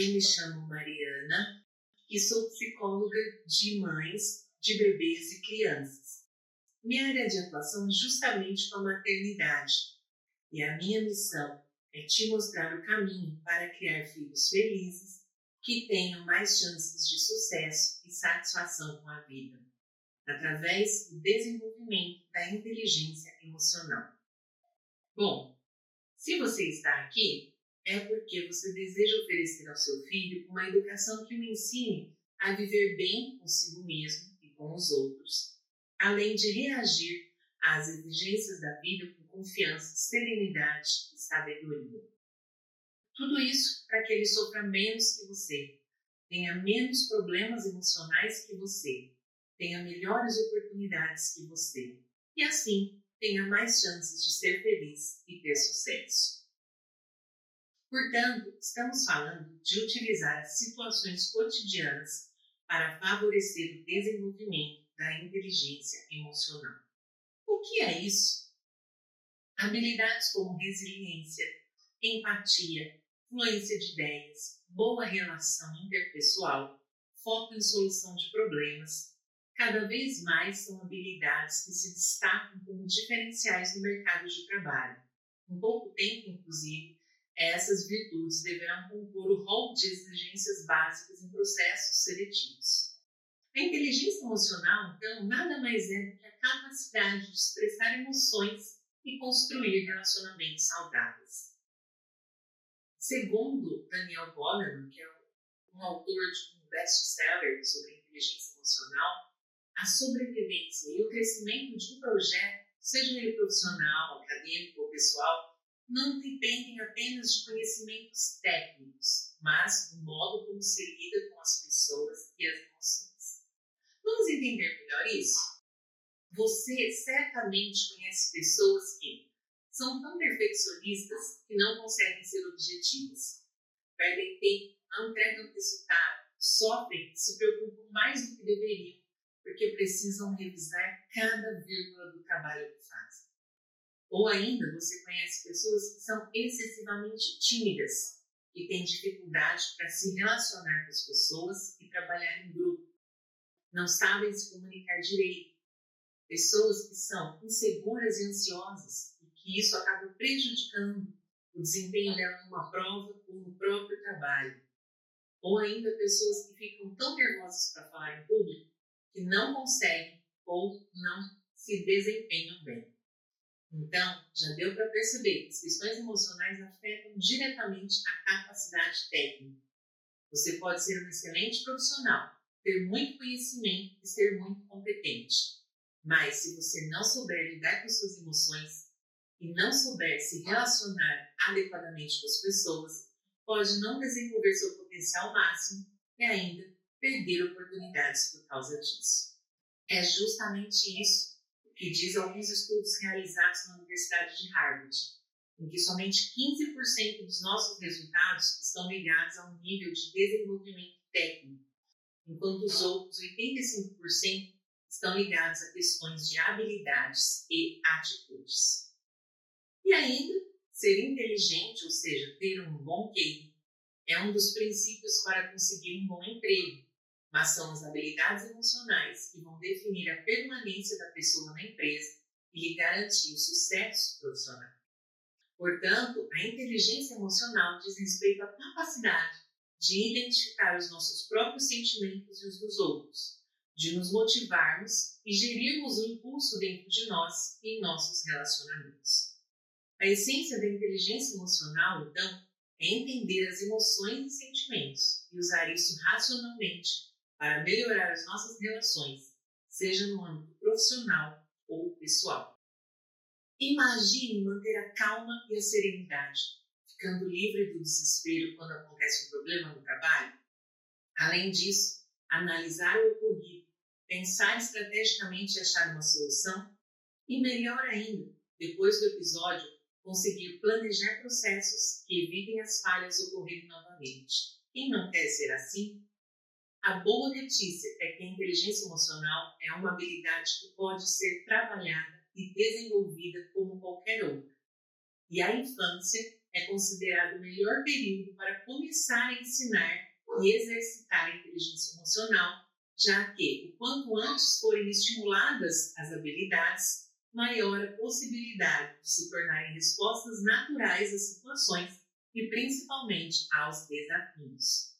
eu me chamo Mariana e sou psicóloga de mães, de bebês e crianças. Minha área de atuação é justamente com a maternidade e a minha missão é te mostrar o caminho para criar filhos felizes que tenham mais chances de sucesso e satisfação com a vida, através do desenvolvimento da inteligência emocional. Bom, se você está aqui, é porque você deseja oferecer ao seu filho uma educação que o ensine a viver bem consigo mesmo e com os outros, além de reagir às exigências da vida com confiança, serenidade e sabedoria. Tudo isso para que ele sofra menos que você, tenha menos problemas emocionais que você, tenha melhores oportunidades que você e assim tenha mais chances de ser feliz e ter sucesso. Portanto, estamos falando de utilizar as situações cotidianas para favorecer o desenvolvimento da inteligência emocional. O que é isso? Habilidades como resiliência, empatia, fluência de ideias, boa relação interpessoal, foco em solução de problemas, cada vez mais são habilidades que se destacam como diferenciais no mercado de trabalho. Em pouco tempo, inclusive, essas virtudes deverão compor o rol de exigências básicas em processos seletivos. A inteligência emocional, então, nada mais é do que a capacidade de expressar emoções e construir relacionamentos saudáveis. Segundo Daniel Goleman, que é um autor de um best-seller sobre inteligência emocional, a sobrevivência e o crescimento de um projeto, seja ele profissional, acadêmico ou pessoal, não dependem apenas de conhecimentos técnicos, mas do modo como se lida com as pessoas e as emoções. Vamos entender melhor isso? Você certamente conhece pessoas que são tão perfeccionistas que não conseguem ser objetivas, perdem tempo, não entregam resultado, sofrem, se preocupam mais do que deveriam porque precisam revisar cada vírgula do trabalho que fazem. Ou ainda, você conhece pessoas que são excessivamente tímidas e têm dificuldade para se relacionar com as pessoas e trabalhar em grupo. Não sabem se comunicar direito. Pessoas que são inseguras e ansiosas e que isso acaba prejudicando o desempenho dela numa prova ou no próprio trabalho. Ou ainda pessoas que ficam tão nervosas para falar em público que não conseguem ou não se desempenham bem. Então, já deu para perceber que as questões emocionais afetam diretamente a capacidade técnica. Você pode ser um excelente profissional, ter muito conhecimento e ser muito competente. Mas se você não souber lidar com suas emoções e não souber se relacionar adequadamente com as pessoas, pode não desenvolver seu potencial máximo e ainda perder oportunidades por causa disso. É justamente isso que diz alguns estudos realizados na Universidade de Harvard, em que somente 15% dos nossos resultados estão ligados a um nível de desenvolvimento técnico, enquanto os outros 85% estão ligados a questões de habilidades e atitudes. E ainda, ser inteligente, ou seja, ter um bom QI, é um dos princípios para conseguir um bom emprego, mas são as habilidades emocionais que vão definir a permanência da pessoa na empresa e lhe garantir o sucesso profissional. Portanto, a inteligência emocional diz respeito à capacidade de identificar os nossos próprios sentimentos e os dos outros, de nos motivarmos e gerirmos o impulso dentro de nós e em nossos relacionamentos. A essência da inteligência emocional, então, é entender as emoções e sentimentos e usar isso racionalmente para melhorar as nossas relações, seja no âmbito profissional ou pessoal. Imagine manter a calma e a serenidade, ficando livre do desespero quando acontece um problema no trabalho. Além disso, analisar o ocorrido, pensar estrategicamente e achar uma solução, e melhor ainda, depois do episódio, conseguir planejar processos que evitem as falhas ocorrerem novamente. Quem não quer ser assim, a boa notícia é que a inteligência emocional é uma habilidade que pode ser trabalhada e desenvolvida como qualquer outra. E a infância é considerado o melhor período para começar a ensinar e exercitar a inteligência emocional, já que, o quanto antes forem estimuladas as habilidades, maior a possibilidade de se tornarem respostas naturais às situações e principalmente aos desafios.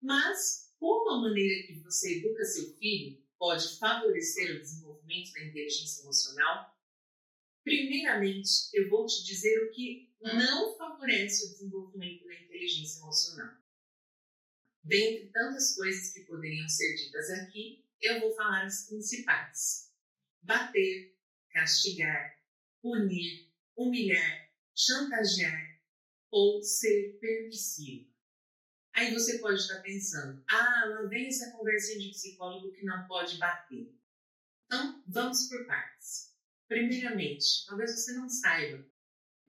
Mas, como a maneira que você educa seu filho pode favorecer o desenvolvimento da inteligência emocional? Primeiramente, eu vou te dizer o que não favorece o desenvolvimento da inteligência emocional. Dentre tantas coisas que poderiam ser ditas aqui, eu vou falar as principais: bater, castigar, punir, humilhar, chantagear ou ser permissivo. Aí você pode estar pensando, ah, lá vem essa conversinha de psicólogo que não pode bater. Então, vamos por partes. Primeiramente, talvez você não saiba,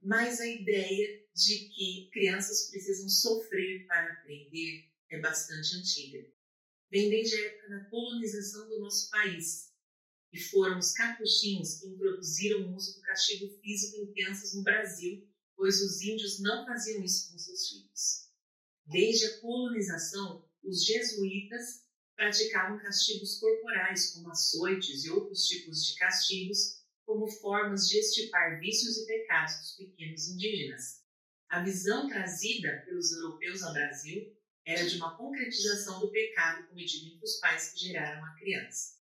mas a ideia de que crianças precisam sofrer para aprender é bastante antiga. Vem desde a época da colonização do nosso país, e foram os capuchinhos que introduziram o uso do castigo físico em crianças no Brasil, pois os índios não faziam isso com seus filhos. Desde a colonização, os jesuítas praticavam castigos corporais, como açoites e outros tipos de castigos, como formas de estipar vícios e pecados dos pequenos indígenas. A visão trazida pelos europeus ao Brasil era de uma concretização do pecado cometido entre os pais que geraram a criança.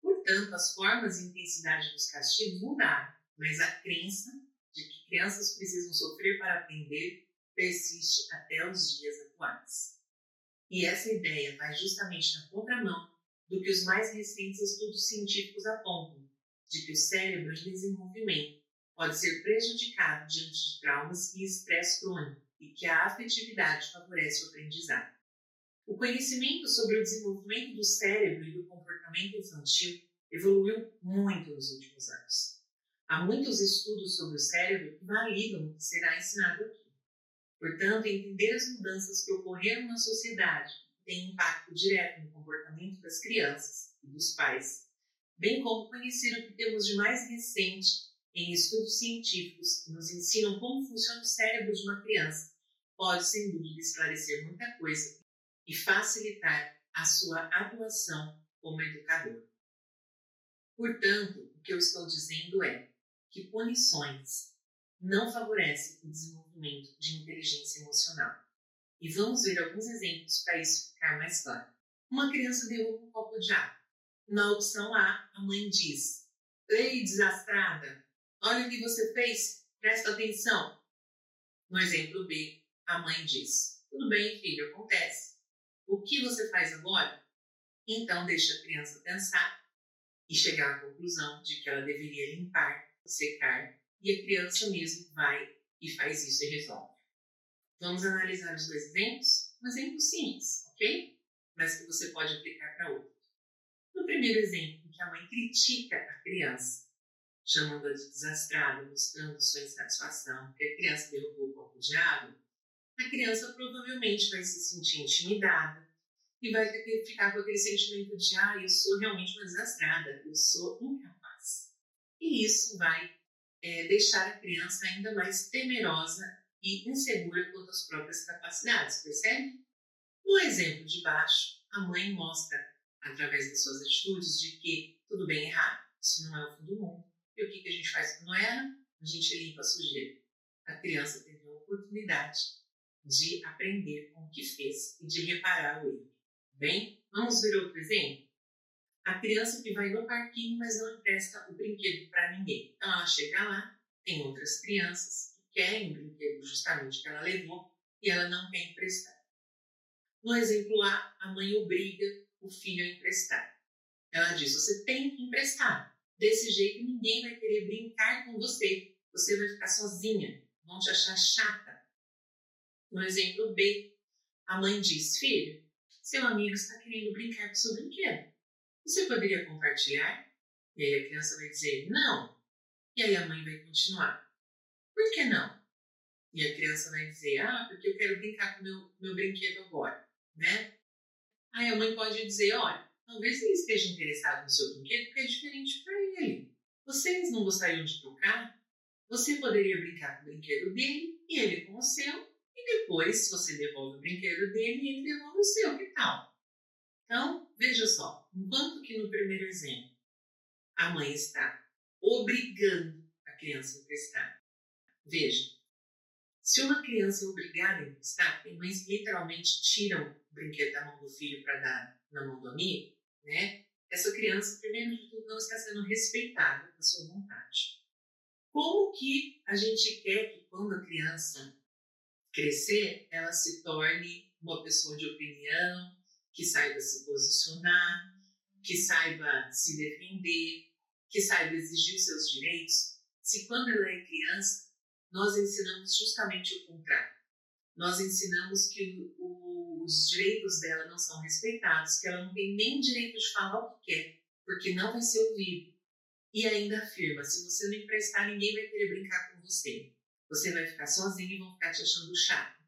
Portanto, as formas e intensidade dos castigos mudaram, mas a crença de que crianças precisam sofrer para aprender persiste até os dias atuais. E essa ideia vai justamente na contramão do que os mais recentes estudos científicos apontam, de que o cérebro em desenvolvimento pode ser prejudicado diante de traumas e estresse crônico e que a afetividade favorece o aprendizado. O conhecimento sobre o desenvolvimento do cérebro e do comportamento infantil evoluiu muito nos últimos anos. Há muitos estudos sobre o cérebro que validam o que será ensinado aqui. Portanto, entender as mudanças que ocorreram na sociedade tem impacto direto no comportamento das crianças e dos pais, bem como conhecer o que temos de mais recente em estudos científicos que nos ensinam como funciona o cérebro de uma criança, pode sem dúvida esclarecer muita coisa e facilitar a sua atuação como educador. Portanto, o que eu estou dizendo é que punições não favorecem o desenvolvimento de inteligência emocional. E vamos ver alguns exemplos para isso ficar mais claro. Uma criança derruba um copo de água. Na opção A, a mãe diz: Ei, desastrada, olha o que você fez, presta atenção. No exemplo B, a mãe diz: Tudo bem, filho, acontece. O que você faz agora? Então, deixa a criança pensar e chegar à conclusão de que ela deveria limpar, secar, e a criança mesmo vai e faz isso e resolve. Vamos analisar os dois exemplos? Um exemplo simples, ok? Mas que você pode aplicar para outro. No primeiro exemplo, em que a mãe critica a criança, chamando-a de desastrada, mostrando sua insatisfação porque a criança derrubou o copo de água, a criança provavelmente vai se sentir intimidada e vai ficar com aquele sentimento de ah, eu sou realmente uma desastrada, eu sou incapaz. E isso vai é, deixar a criança ainda mais temerosa e insegura quanto às próprias capacidades, percebe? No exemplo de baixo, a mãe mostra, através das suas atitudes, de que tudo bem errar, isso não é o fim do mundo. E o que, que a gente faz quando erra? A gente limpa a sujeira. A criança teve a oportunidade de aprender com o que fez e de reparar o erro. Bem, vamos ver outro exemplo? A criança que vai no parquinho, mas não empresta o brinquedo para ninguém. Então ela chega lá, tem outras crianças que querem o brinquedo justamente que ela levou e ela não quer emprestar. No exemplo A, a mãe obriga o filho a emprestar. Ela diz: Você tem que emprestar. Desse jeito ninguém vai querer brincar com você. Você vai ficar sozinha, vão te achar chata. No exemplo B, a mãe diz: Filho, seu amigo está querendo brincar com seu brinquedo. Você poderia compartilhar? E aí a criança vai dizer não. E aí a mãe vai continuar. Por que não? E a criança vai dizer, ah, porque eu quero brincar com meu, meu brinquedo agora, né? Aí a mãe pode dizer, olha, talvez ele esteja interessado no seu brinquedo porque é diferente para ele. Vocês não gostariam de trocar? Você poderia brincar com o brinquedo dele e ele com o seu, e depois você devolve o brinquedo dele e ele devolve o seu, que tal? Então, veja só, enquanto que no primeiro exemplo a mãe está obrigando a criança a emprestar. Veja, se uma criança é obrigada a emprestar, tem mães que literalmente tiram o brinquedo da mão do filho para dar na mão do amigo, né? Essa criança, primeiro de tudo, não está sendo respeitada da sua vontade. Como que a gente quer que quando a criança crescer, ela se torne uma pessoa de opinião, que saiba se posicionar, que saiba se defender, que saiba exigir seus direitos, se quando ela é criança, nós ensinamos justamente o contrário. Nós ensinamos que o, os direitos dela não são respeitados, que ela não tem nem direito de falar o que quer, porque não vai ser ouvido. E ainda afirma: se você não emprestar, ninguém vai querer brincar com você. Você vai ficar sozinho e vão ficar te achando chato.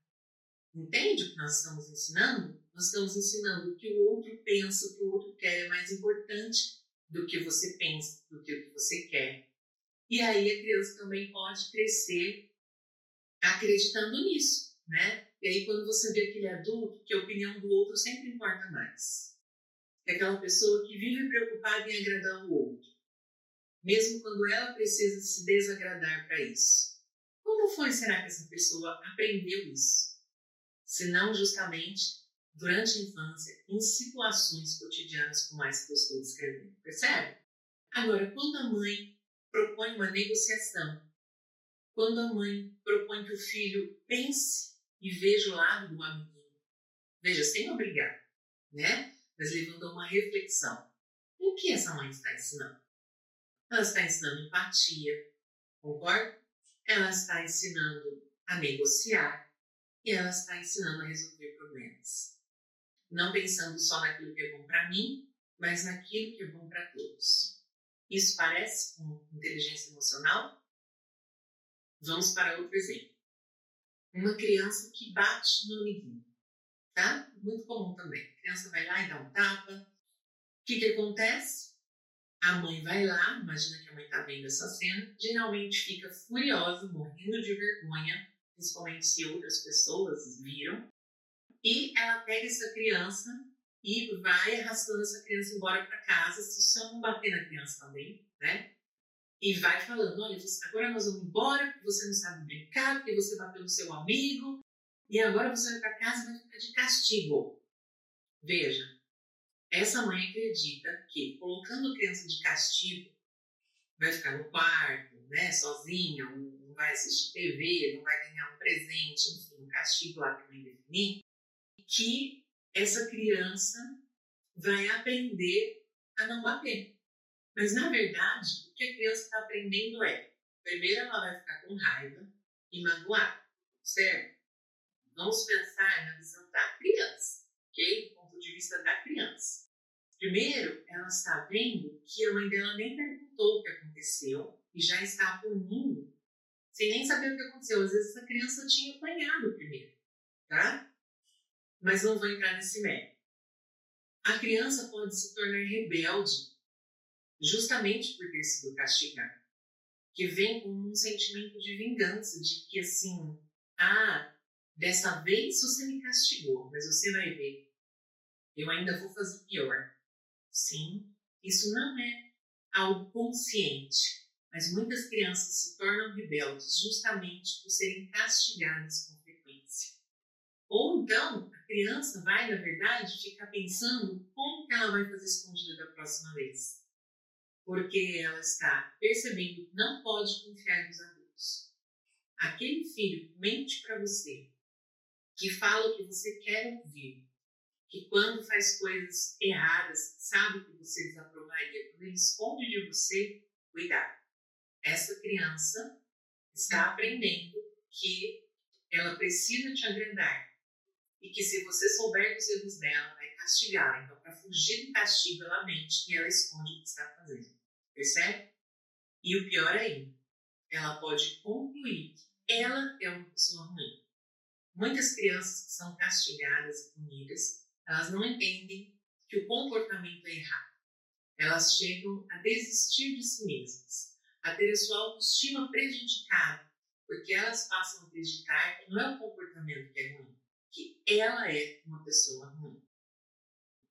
Entende o que nós estamos ensinando? Nós estamos ensinando que o outro pensa, o que o outro quer é mais importante do que você pensa, do que você quer. E aí a criança também pode crescer acreditando nisso, né? E aí quando você vê aquele adulto que a opinião do outro sempre importa mais. É aquela pessoa que vive preocupada em agradar o outro, mesmo quando ela precisa se desagradar para isso. Como foi será que essa pessoa aprendeu isso? Se não justamente durante a infância em situações cotidianas como essa que eu estou descrevendo. Percebe? Agora, quando a mãe propõe uma negociação, quando a mãe propõe que o filho pense e veja o lado do amiguinho, veja, sem obrigar, né? Mas levando a uma reflexão. O que essa mãe está ensinando? Ela está ensinando empatia, concorda? Ela está ensinando a negociar e ela está ensinando a resolver problemas não pensando só naquilo que é bom para mim, mas naquilo que é bom para todos. Isso parece com inteligência emocional? Vamos para outro exemplo. Uma criança que bate no amiguinho, tá? Muito comum também. A criança vai lá e dá um tapa. O que, que acontece? A mãe vai lá, imagina que a mãe está vendo essa cena, geralmente fica furiosa, morrendo de vergonha, principalmente se outras pessoas viram, e ela pega essa criança e vai arrastando essa criança embora para casa, se só não bater na criança também, né? E vai falando: olha, agora nós vamos embora porque você não sabe brincar, porque você bateu no seu amigo, e agora você vai para casa e vai ficar de castigo. Veja, essa mãe acredita que colocando a criança de castigo, vai ficar no quarto, né, sozinha, não vai assistir TV, não vai ganhar um presente, enfim, um castigo lá que a mãe definir, que essa criança vai aprender a não bater. Mas, na verdade, o que a criança está aprendendo é: primeiro ela vai ficar com raiva e magoada, certo? Vamos pensar na visão da criança, ok? Do ponto de vista da criança. Primeiro, ela está vendo que a mãe dela nem perguntou o que aconteceu e já está punindo, sem nem saber o que aconteceu. Às vezes, essa criança tinha apanhado primeiro, tá? Mas não vou entrar nesse mérito. A criança pode se tornar rebelde justamente por ter sido castigada, que vem com um sentimento de vingança, de que assim, ah, dessa vez você me castigou, mas você vai ver, eu ainda vou fazer pior. Sim, isso não é algo consciente, mas muitas crianças se tornam rebeldes justamente por serem castigadas com. Ou então, a criança vai, na verdade, ficar pensando como que ela vai fazer escondida da próxima vez. Porque ela está percebendo que não pode confiar nos adultos. Aquele filho mente para você, que fala o que você quer ouvir, que quando faz coisas erradas, sabe que você desaprovaria, quando ele esconde de você, cuidado. Essa criança está aprendendo que ela precisa te agradar, e que se você souber dos erros dela, vai castigá-la. Então, para fugir do castigo, ela mente e ela esconde o que está fazendo. Percebe? E o pior ainda, ela pode concluir que ela é uma pessoa ruim. Muitas crianças que são castigadas e punidas, elas não entendem que o comportamento é errado. Elas chegam a desistir de si mesmas, a ter a sua autoestima prejudicada, porque elas passam a acreditar que não é o comportamento que é ruim, que ela é uma pessoa ruim.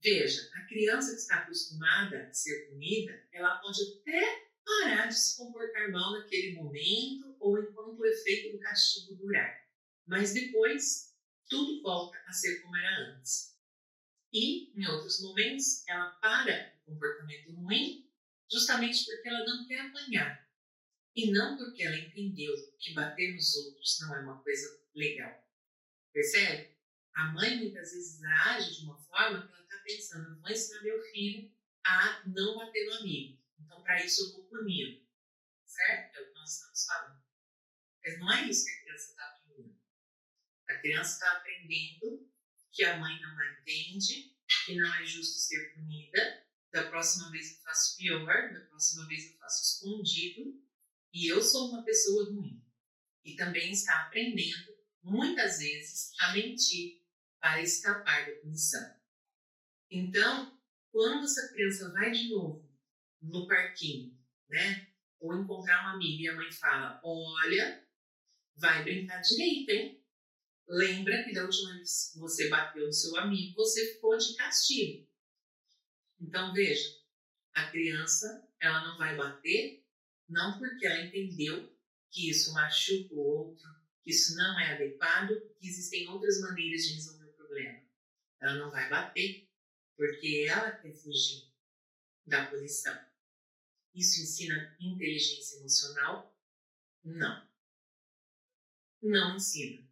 Veja, a criança que está acostumada a ser punida, ela pode até parar de se comportar mal naquele momento ou enquanto o efeito do castigo durar. Mas depois, tudo volta a ser como era antes. E, em outros momentos, ela para o comportamento ruim justamente porque ela não quer apanhar. E não porque ela entendeu que bater nos outros não é uma coisa legal. Percebe? A mãe muitas vezes age de uma forma que ela está pensando: vou ensinar meu filho a não bater no amigo. Então, para isso, eu vou punir. Certo? É o que nós estamos falando. Mas não é isso que a criança está aprendendo. A criança está aprendendo que a mãe não a entende, que não é justo ser punida. Da próxima vez eu faço pior, da próxima vez eu faço escondido. E eu sou uma pessoa ruim. E também está aprendendo, muitas vezes, a mentir para escapar da punição. Então, quando essa criança vai de novo no parquinho, né? Ou encontrar um amigo e a mãe fala: Olha, vai brincar direito, hein? Lembra que da última vez que você bateu no seu amigo, você ficou de castigo. Então, veja, a criança, ela não vai bater, não porque ela entendeu que isso machuca o outro, que isso não é adequado, que existem outras maneiras de resolver o problema. Ela não vai bater porque ela quer fugir da punição. Isso ensina inteligência emocional? Não. Não ensina.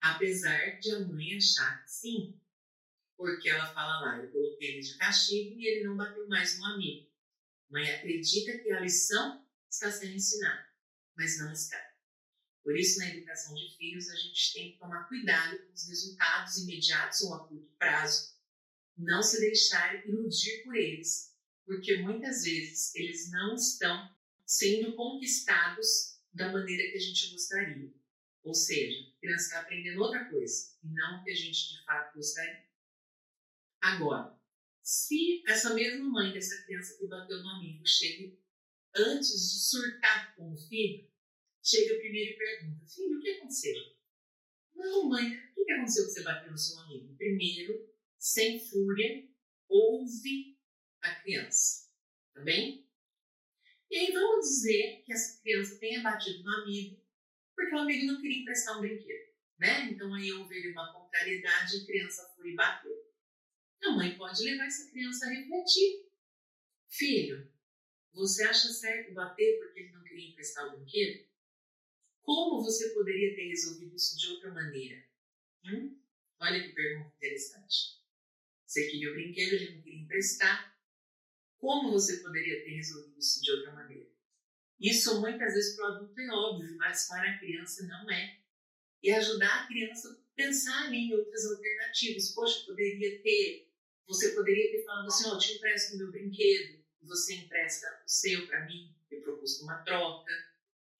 Apesar de a mãe achar que sim. Porque ela fala lá, eu coloquei ele de castigo e ele não bateu mais no amigo. Mãe acredita que a lição está sendo ensinada, mas não está. Por isso, na educação de filhos, a gente tem que tomar cuidado com os resultados imediatos ou a curto prazo, não se deixar iludir por eles, porque muitas vezes eles não estão sendo conquistados da maneira que a gente gostaria. Ou seja, a criança está aprendendo outra coisa e não o que a gente de fato gostaria. Agora, se essa mesma mãe dessa criança que bateu no amigo chega antes de surtar com o filho, chega primeiro e pergunta: Filho, o que aconteceu? Não, mãe, o que aconteceu que você bateu no seu amigo? Primeiro, sem fúria, ouve a criança, tá bem? E aí vamos dizer que essa criança tenha batido no amigo porque o amigo não queria emprestar um brinquedo, né? Então aí houve uma contrariedade e a criança foi e bateu. A mãe pode levar essa criança a refletir. Filho, você acha certo bater porque ele não queria emprestar o brinquedo? Como você poderia ter resolvido isso de outra maneira? Hum? Olha que pergunta interessante. Você queria o brinquedo, ele não queria emprestar. Como você poderia ter resolvido isso de outra maneira? Isso muitas vezes para o adulto é óbvio, mas para a criança não é. E ajudar a criança a pensar em outras alternativas. Poxa, poderia ter, você poderia ter falado assim, ó, oh, te empresto o meu brinquedo, você empresta o seu para mim, eu proposto uma troca.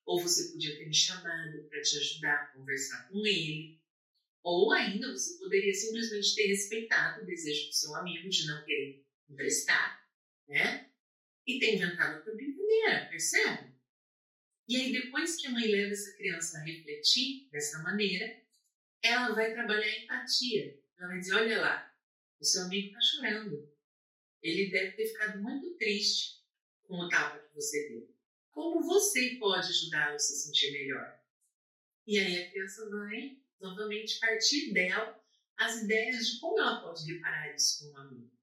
Ou você podia ter me chamado para te ajudar a conversar com ele. Ou ainda você poderia simplesmente ter respeitado o desejo do seu amigo de não querer emprestar né? E tem inventado outra brincadeira, percebe? E aí, depois que a mãe leva essa criança a refletir dessa maneira, ela vai trabalhar a empatia. Ela vai dizer: olha lá, o seu amigo está chorando. Ele deve ter ficado muito triste com o tapa que você deu. Como você pode ajudá-lo a se sentir melhor? E aí a criança vai novamente partir dela as ideias de como ela pode reparar isso com o amigo.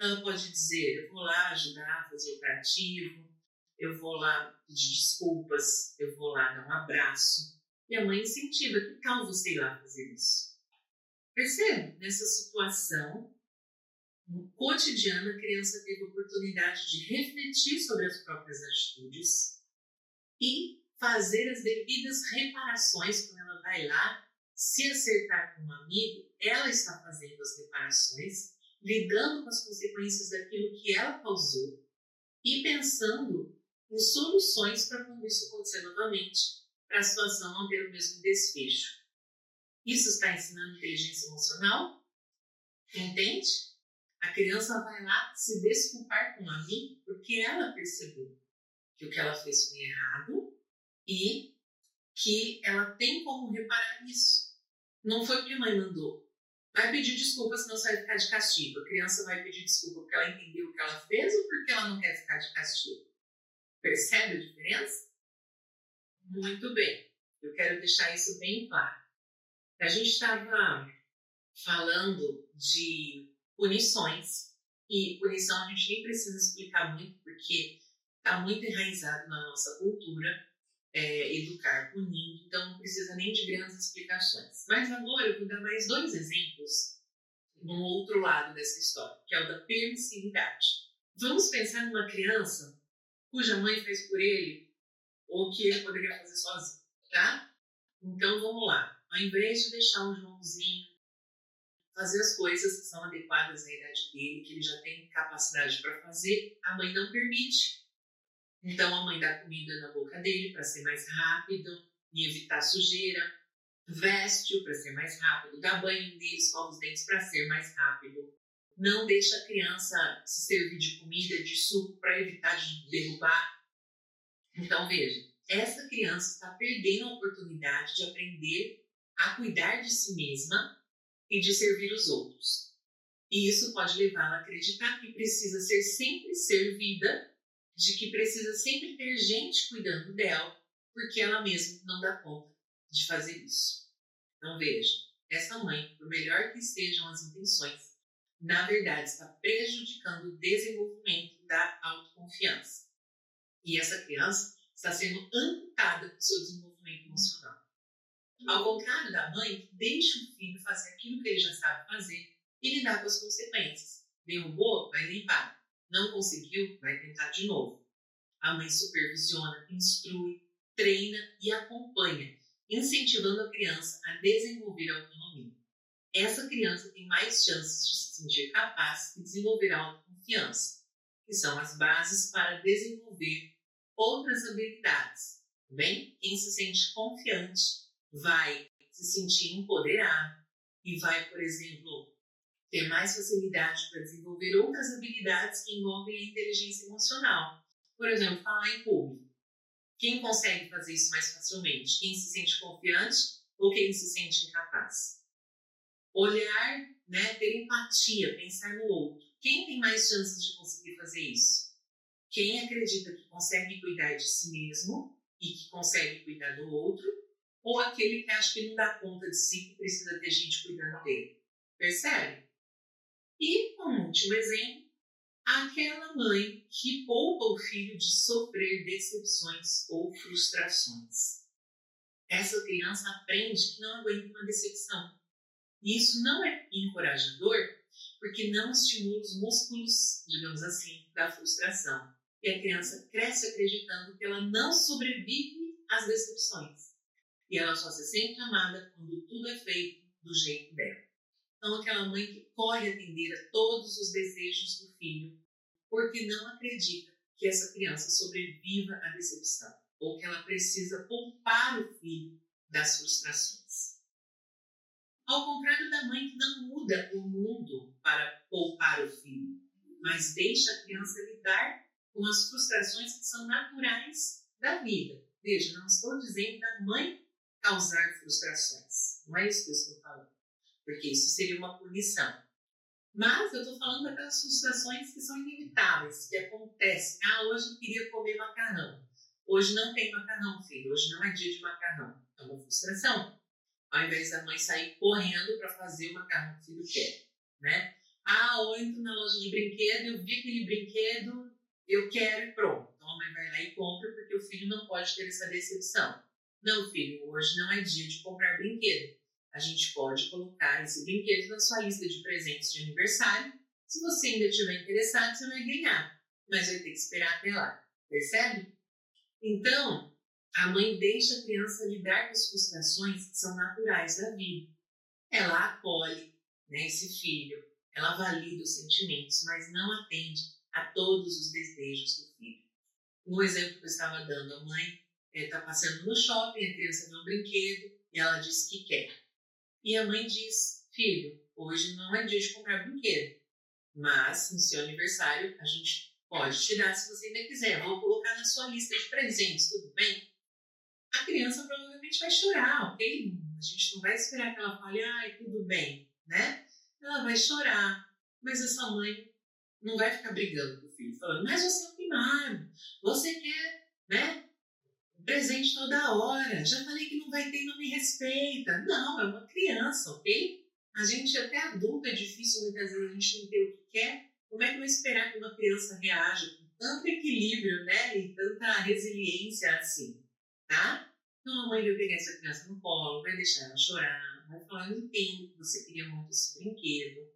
Ela pode dizer: eu vou lá ajudar a fazer o operativo, eu vou lá pedir desculpas, eu vou lá dar um abraço. E a mãe incentiva: que tal você ir lá fazer isso? Percebe? Nessa situação cotidiana, a criança teve oportunidade de refletir sobre as próprias atitudes e fazer as devidas reparações quando ela vai lá se acertar com um amigo, ela está fazendo as reparações lidando com as consequências daquilo que ela causou e pensando em soluções para quando isso acontecer novamente, para a situação não ter o mesmo desfecho. Isso está ensinando inteligência emocional? Entende? A criança vai lá se desculpar com a mim porque ela percebeu que o que ela fez foi errado e que ela tem como reparar isso. Não foi porque a mãe mandou. Vai pedir desculpa, senão você vai ficar de castigo. A criança vai pedir desculpa porque ela entendeu o que ela fez ou porque ela não quer ficar de castigo. Percebe a diferença? Muito bem. Eu quero deixar isso bem claro. A gente estava falando de punições, e punição a gente nem precisa explicar muito, porque está muito enraizado na nossa cultura é, educar punindo, então não precisa nem de grandes explicações. Mas agora eu vou dar mais dois exemplos no outro lado dessa história, que é o da permissividade. Vamos pensar numa criança cuja mãe fez por ele ou que ele poderia fazer sozinho, tá? Então vamos lá. Ao invés de deixar o Joãozinho fazer as coisas que são adequadas à idade dele, que ele já tem capacidade para fazer, a mãe não permite. Então a mãe dá comida na boca dele para ser mais rápido e evitar sujeira, veste-o para ser mais rápido, dá banho nele, escova os dentes para ser mais rápido. Não deixa a criança se servir de comida, de suco para evitar de derrubar. Então veja, essa criança está perdendo a oportunidade de aprender a cuidar de si mesma e de servir os outros. E isso pode levá-la a acreditar que precisa ser sempre servida, de que precisa sempre ter gente cuidando dela, porque ela mesma não dá conta de fazer isso. Então veja, essa mãe, por melhor que estejam as intenções, na verdade está prejudicando o desenvolvimento da autoconfiança. E essa criança está sendo amputada do seu desenvolvimento emocional. Ao contrário da mãe, que deixa o filho fazer aquilo que ele já sabe fazer e lidar com as consequências. Derrubou, vai limpar. Não conseguiu, vai tentar de novo. A mãe supervisiona, instrui, treina e acompanha, incentivando a criança a desenvolver a autonomia. Essa criança tem mais chances de se sentir capaz e desenvolver a autoconfiança, que são as bases para desenvolver outras habilidades. Bem, quem se sente confiante vai se sentir empoderado e vai, por exemplo, ter mais facilidade para desenvolver outras habilidades que envolvem a inteligência emocional. Por exemplo, falar em público. Quem consegue fazer isso mais facilmente? Quem se sente confiante ou quem se sente incapaz? Olhar, né, ter empatia, pensar no outro. Quem tem mais chances de conseguir fazer isso? Quem acredita que consegue cuidar de si mesmo e que consegue cuidar do outro ou aquele que acha que não dá conta de si, que precisa ter gente cuidando dele. Percebe? E, como último exemplo, aquela mãe que poupa o filho de sofrer decepções ou frustrações. Essa criança aprende que não aguenta uma decepção. E isso não é encorajador, porque não estimula os músculos, digamos assim, da frustração. E a criança cresce acreditando que ela não sobrevive às decepções e ela só se sente amada quando tudo é feito do jeito dela. Então, aquela mãe que corre atender a todos os desejos do filho, porque não acredita que essa criança sobreviva à decepção, ou que ela precisa poupar o filho das frustrações. Ao contrário da mãe que não muda o mundo para poupar o filho, mas deixa a criança lidar com as frustrações que são naturais da vida. Veja, não estou dizendo da mãe causar frustrações. Não é isso que eu estou falando. Porque isso seria uma punição. Mas eu estou falando daquelas frustrações que são inevitáveis, que acontecem. Ah, hoje eu queria comer macarrão. Hoje não tem macarrão, filho. Hoje não é dia de macarrão. É uma frustração. Ao invés da mãe sair correndo para fazer o macarrão que o filho quer. Né? Ah, ou entro na loja de brinquedo, eu vi aquele brinquedo, eu quero e pronto. Então a mãe vai lá e compra porque o filho não pode ter essa decepção. Não, filho, hoje não é dia de comprar brinquedo. A gente pode colocar esse brinquedo na sua lista de presentes de aniversário. Se você ainda estiver interessado, você vai ganhar, mas vai ter que esperar até lá. Percebe? Então, a mãe deixa a criança lidar com as frustrações que são naturais da vida. Ela acolhe né, esse filho, ela valida os sentimentos, mas não atende a todos os desejos do filho. No exemplo que eu estava dando, a mãe está é, passeando no shopping, a criança vê um brinquedo e ela diz que quer. E a mãe diz: Filho, hoje não é dia de comprar brinquedo, mas no seu aniversário a gente Pode tirar se você ainda quiser. Vou colocar na sua lista de presentes, tudo bem? A criança provavelmente vai chorar, ok? A gente não vai esperar que ela fale, ai, tudo bem, né? Ela vai chorar, mas essa mãe não vai ficar brigando com o filho, falando, mas você é o primário, você quer, né? Presente toda hora. Já falei que não vai ter, não me respeita. Não, é uma criança, ok? A gente, até adulto, é difícil muitas vezes a gente não ter o que quer. Como é que eu vou esperar que uma criança reaja com tanto equilíbrio, né? E tanta resiliência assim, tá? Então a mãe vai pegar essa criança no colo, vai deixar ela chorar, vai falar, eu entendo que você queria muito esse brinquedo,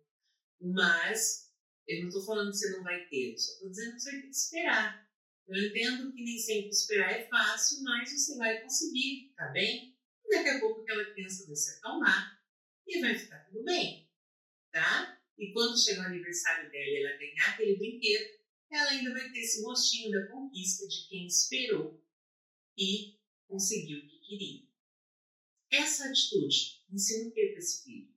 mas eu não estou falando que você não vai ter, só estou dizendo que você vai ter que esperar. Eu entendo que nem sempre esperar é fácil, mas você vai conseguir, tá bem? E daqui a pouco aquela criança vai se acalmar e vai ficar tudo bem, tá? E quando chegar o aniversário dela e ela ganhar aquele brinquedo, ela ainda vai ter esse gostinho da conquista de quem esperou e conseguiu o que queria. Essa atitude ensina o que para esse filho?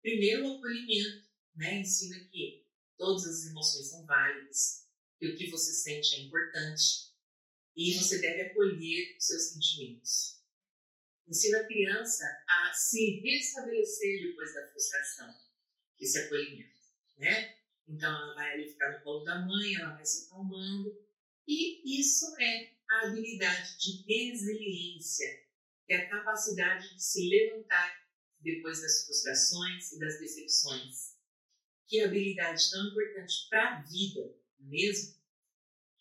Primeiro, o acolhimento, né? Ensina que todas as emoções são válidas, que o que você sente é importante e você deve acolher os seus sentimentos. Ensina a criança a se restabelecer depois da frustração, esse acolhimento, né? Então ela vai ali ficar no colo da mãe, ela vai se acalmando e isso é a habilidade de resiliência, que é a capacidade de se levantar depois das frustrações e das decepções. Que habilidade tão importante para a vida, mesmo?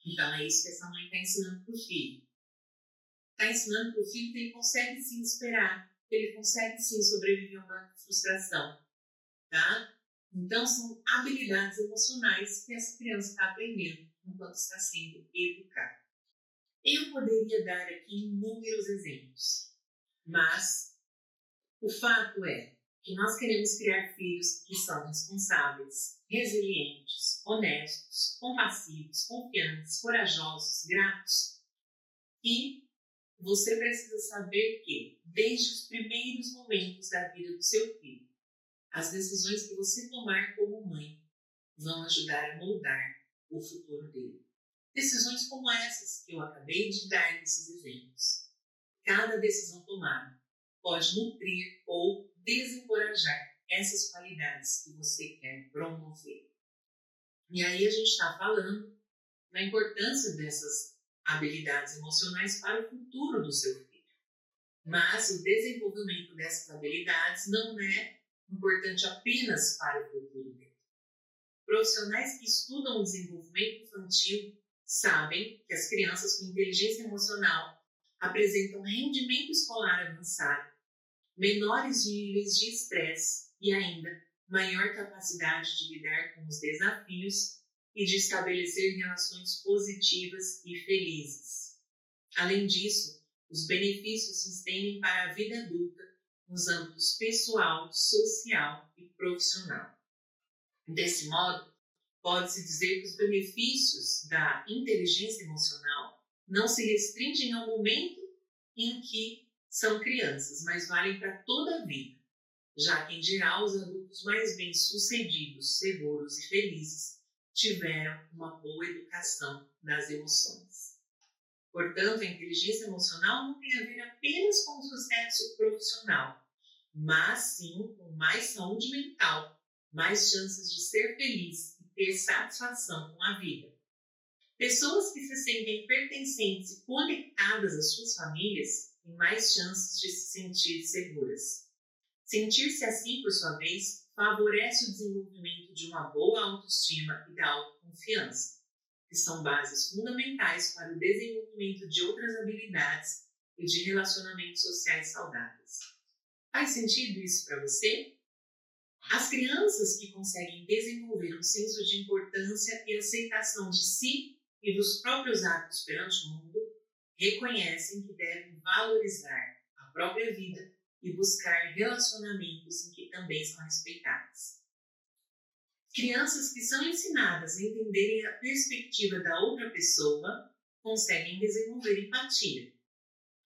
Então é isso que essa mãe está ensinando para o filho. Está ensinando para o filho que ele consegue sim esperar, que ele consegue sim sobreviver a uma frustração. Tá? Então são habilidades emocionais que essa criança está aprendendo enquanto está sendo educada. Eu poderia dar aqui inúmeros exemplos, mas o fato é que nós queremos criar filhos que são responsáveis, resilientes, honestos, compassivos, confiantes, corajosos, gratos. E você precisa saber que, desde os primeiros momentos da vida do seu filho, as decisões que você tomar como mãe vão ajudar a moldar o futuro dele. Decisões como essas que eu acabei de dar nesses exemplos. Cada decisão tomada pode nutrir ou desencorajar essas qualidades que você quer promover. E aí a gente está falando da importância dessas habilidades emocionais para o futuro do seu filho. Mas o desenvolvimento dessas habilidades não é importante apenas para o futuro dele. Profissionais que estudam o desenvolvimento infantil sabem que as crianças com inteligência emocional apresentam rendimento escolar avançado menores níveis de estresse e ainda maior capacidade de lidar com os desafios e de estabelecer relações positivas e felizes. Além disso, os benefícios se estendem para a vida adulta nos âmbitos pessoal, social e profissional. Desse modo, pode-se dizer que os benefícios da inteligência emocional não se restringem ao momento em que são crianças, mas valem para toda a vida, já que, em geral, os adultos mais bem-sucedidos, seguros e felizes tiveram uma boa educação das emoções. Portanto, a inteligência emocional não tem a ver apenas com o sucesso profissional, mas sim com mais saúde mental, mais chances de ser feliz e ter satisfação com a vida. Pessoas que se sentem pertencentes e conectadas às suas famílias têm mais chances de se sentir seguras. Sentir-se assim, por sua vez, favorece o desenvolvimento de uma boa autoestima e da autoconfiança, que são bases fundamentais para o desenvolvimento de outras habilidades e de relacionamentos sociais saudáveis. Faz sentido isso para você? As crianças que conseguem desenvolver um senso de importância e aceitação de si e dos próprios atos perante o mundo reconhecem que devem valorizar a própria vida e buscar relacionamentos em que também são respeitadas. Crianças que são ensinadas a entenderem a perspectiva da outra pessoa conseguem desenvolver empatia.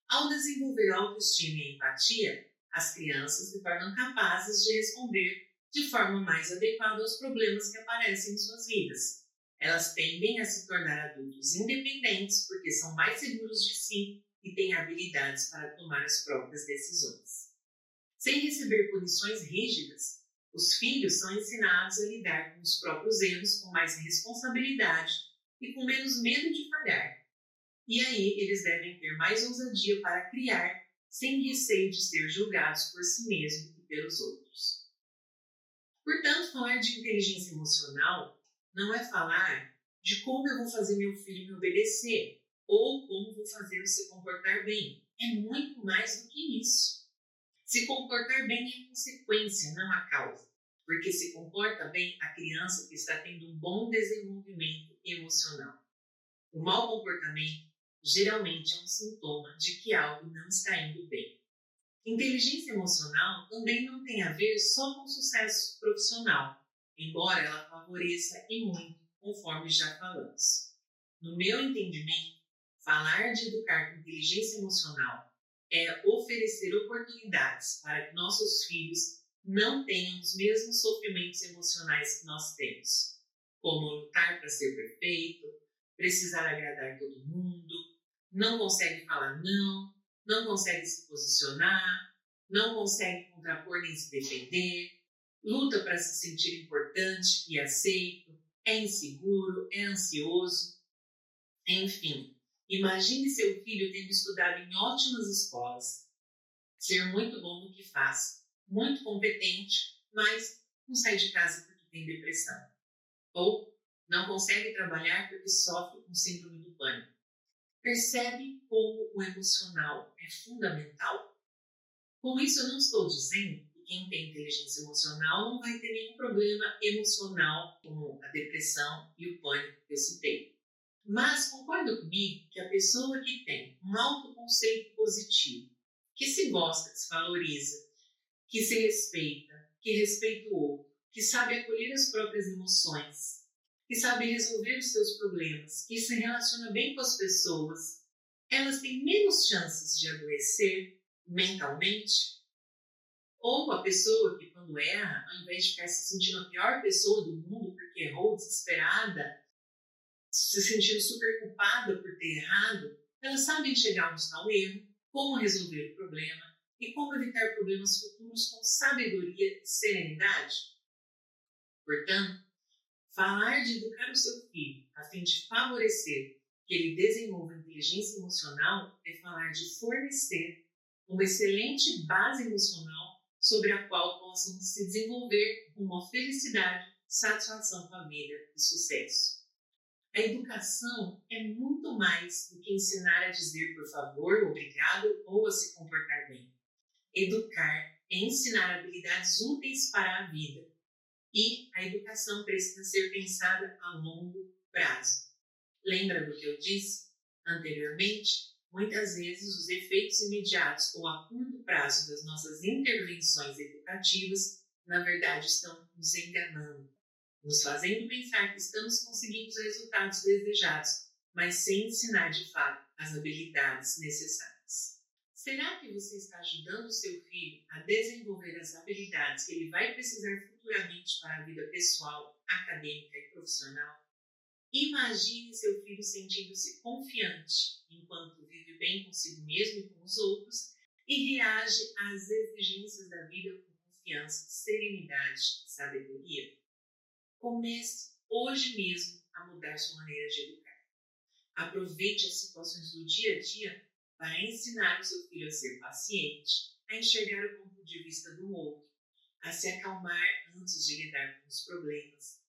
Ao desenvolver autoestima e empatia, as crianças se tornam capazes de responder de forma mais adequada aos problemas que aparecem em suas vidas, Elas tendem a se tornar adultos independentes porque são mais seguros de si e têm habilidades para tomar as próprias decisões. Sem receber punições rígidas, os filhos são ensinados a lidar com os próprios erros com mais responsabilidade e com menos medo de falhar. E aí eles devem ter mais ousadia para criar, sem receio de ser julgados por si mesmo e pelos outros. Portanto, falar de inteligência emocional não é falar de como eu vou fazer meu filho me obedecer ou como vou fazê-lo se comportar bem. É muito mais do que isso. Se comportar bem é consequência, não a causa. Porque se comporta bem a criança que está tendo um bom desenvolvimento emocional. O mau comportamento geralmente é um sintoma de que algo não está indo bem. Inteligência emocional também não tem a ver só com sucesso profissional, embora ela favoreça e muito, conforme já falamos. No meu entendimento, falar de educar com inteligência emocional é oferecer oportunidades para que nossos filhos não tenham os mesmos sofrimentos emocionais que nós temos, como lutar para ser perfeito, precisar agradar todo mundo, não consegue falar não, não consegue se posicionar, não consegue contrapor nem se defender, luta para se sentir importante e aceito, é inseguro, é ansioso. Enfim, imagine seu filho tendo estudado em ótimas escolas, ser muito bom no que faz, muito competente, mas não sai de casa porque tem depressão. Ou não consegue trabalhar porque sofre com síndrome do pânico. Percebe como o emocional é fundamental? Com isso, eu não estou dizendo que quem tem inteligência emocional não vai ter nenhum problema emocional, como a depressão e o pânico que eu citei. Mas concorda comigo que a pessoa que tem um autoconceito positivo, que se gosta, que se valoriza, que se respeita, que respeita o outro, que sabe acolher as próprias emoções, que sabe resolver os seus problemas, que se relaciona bem com as pessoas, elas têm menos chances de adoecer mentalmente? Ou a pessoa que, quando erra, ao invés de ficar se sentindo a pior pessoa do mundo porque errou, desesperada, se sentindo super culpada por ter errado, elas sabem chegar onde está o erro, como resolver o problema e como evitar problemas futuros com sabedoria e serenidade. Portanto, Falar de educar o seu filho a fim de favorecer que ele desenvolva inteligência emocional é falar de fornecer uma excelente base emocional sobre a qual possam se desenvolver uma felicidade, satisfação, família e sucesso. A educação é muito mais do que ensinar a dizer por favor, obrigado ou a se comportar bem. Educar é ensinar habilidades úteis para a vida e a educação precisa ser pensada a longo prazo. Lembra do que eu disse anteriormente? Muitas vezes os efeitos imediatos ou a curto prazo das nossas intervenções educativas, na verdade, estão nos enganando, nos fazendo pensar que estamos conseguindo os resultados desejados, mas sem ensinar de fato as habilidades necessárias. Será que você está ajudando o seu filho a desenvolver as habilidades que ele vai precisar futuramente para a vida pessoal, acadêmica e profissional? Imagine seu filho sentindo-se confiante enquanto vive bem consigo mesmo e com os outros e reage às exigências da vida com confiança, serenidade e sabedoria. Comece hoje mesmo a mudar sua maneira de educar. Aproveite as situações do dia a dia para ensinar o seu filho a ser paciente, a enxergar o ponto de vista do outro, a se acalmar antes de lidar com os problemas,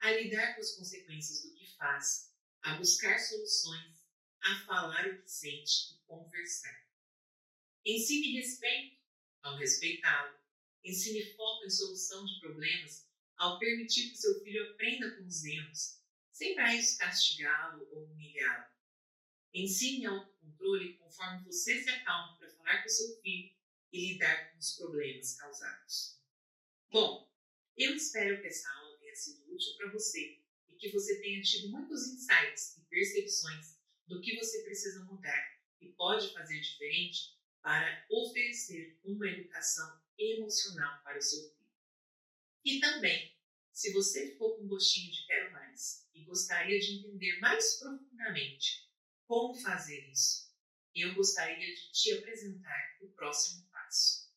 a lidar com as consequências do que faz, a buscar soluções, a falar o que sente e conversar. Ensine respeito ao respeitá-lo. Ensine foco em solução de problemas ao permitir que seu filho aprenda com os erros, sem para isso castigá-lo ou humilhá-lo. Ensine autocontrole conforme você se acalma para falar com seu filho e lidar com os problemas causados. Bom, eu espero que essa aula tenha sido útil para você e que você tenha tido muitos insights e percepções do que você precisa mudar e pode fazer diferente para oferecer uma educação emocional para o seu filho. E também, Se você ficou com gostinho de quero mais e gostaria de entender mais profundamente como fazer isso, eu gostaria de te apresentar o próximo passo.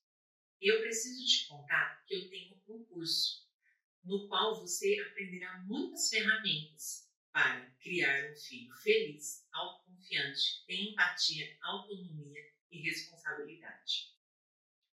Eu preciso te contar que eu tenho um curso no qual você aprenderá muitas ferramentas para criar um filho feliz, autoconfiante, tem empatia, autonomia e responsabilidade.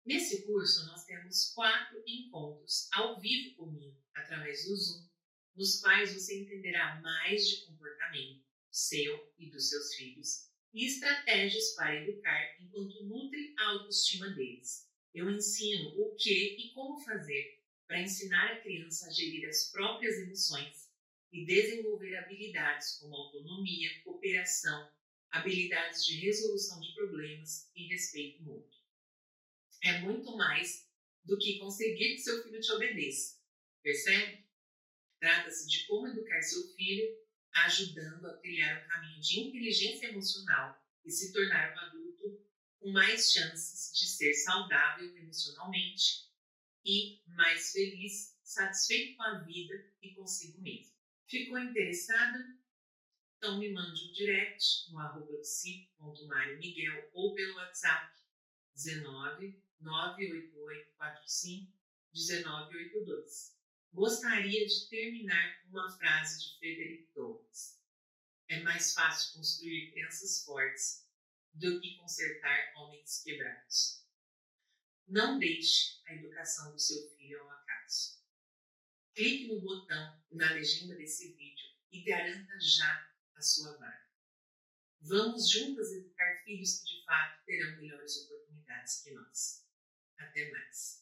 Nesse curso, nós temos quatro encontros ao vivo comigo, através do Zoom, nos quais você entenderá mais de comportamento seu e dos seus filhos e estratégias para educar enquanto nutre a autoestima deles. Eu ensino o que e como fazer para ensinar a criança a gerir as próprias emoções e desenvolver habilidades como autonomia, cooperação, habilidades de resolução de problemas e respeito mútuo. É muito mais do que conseguir que seu filho te obedeça, percebe? Trata-se de como educar seu filho, ajudando a criar um caminho de inteligência emocional e se tornar um adulto com mais chances de ser saudável emocionalmente e mais feliz, satisfeito com a vida e consigo mesmo. Ficou interessada? Então me mande um direct no arroba Miguel ou pelo WhatsApp 19 988 45 1982. Gostaria de terminar com uma frase de Frederick Douglass. É mais fácil construir crianças fortes do que consertar homens quebrados. Não deixe a educação do seu filho ao acaso. Clique no botão na legenda desse vídeo e garanta já a sua vaga. Vamos juntas educar filhos que de fato terão melhores oportunidades que nós. Até mais.